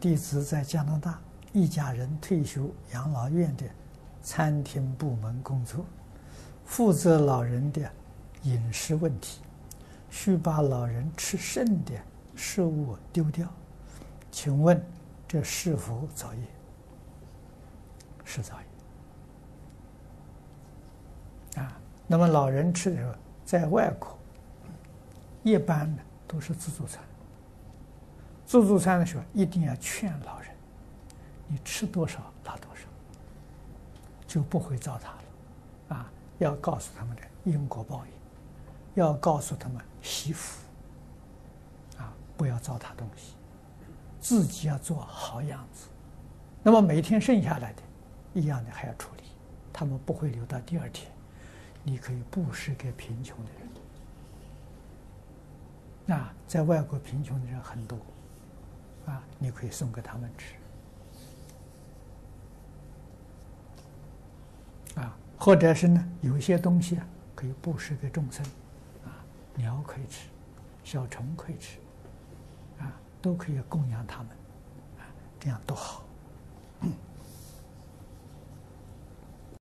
弟子在加拿大一家人退休养老院的餐厅部门工作，负责老人的饮食问题，需把老人吃剩的食物丢掉。请问这是否造业？是造业啊！那么老人吃的时候，在外国一般的都是自助餐。自助餐的时候，一定要劝老人：你吃多少拿多少，就不会糟蹋了。啊，要告诉他们的因果报应，要告诉他们惜福。啊，不要糟蹋东西，自己要做好样子。那么每天剩下来的，一样的还要处理，他们不会留到第二天。你可以布施给贫穷的人。那，在外国贫穷的人很多。啊，你可以送给他们吃，啊，或者是呢，有一些东西啊，可以布施给众生，啊，鸟可以吃，小虫可以吃，啊，都可以供养他们，啊，这样多好。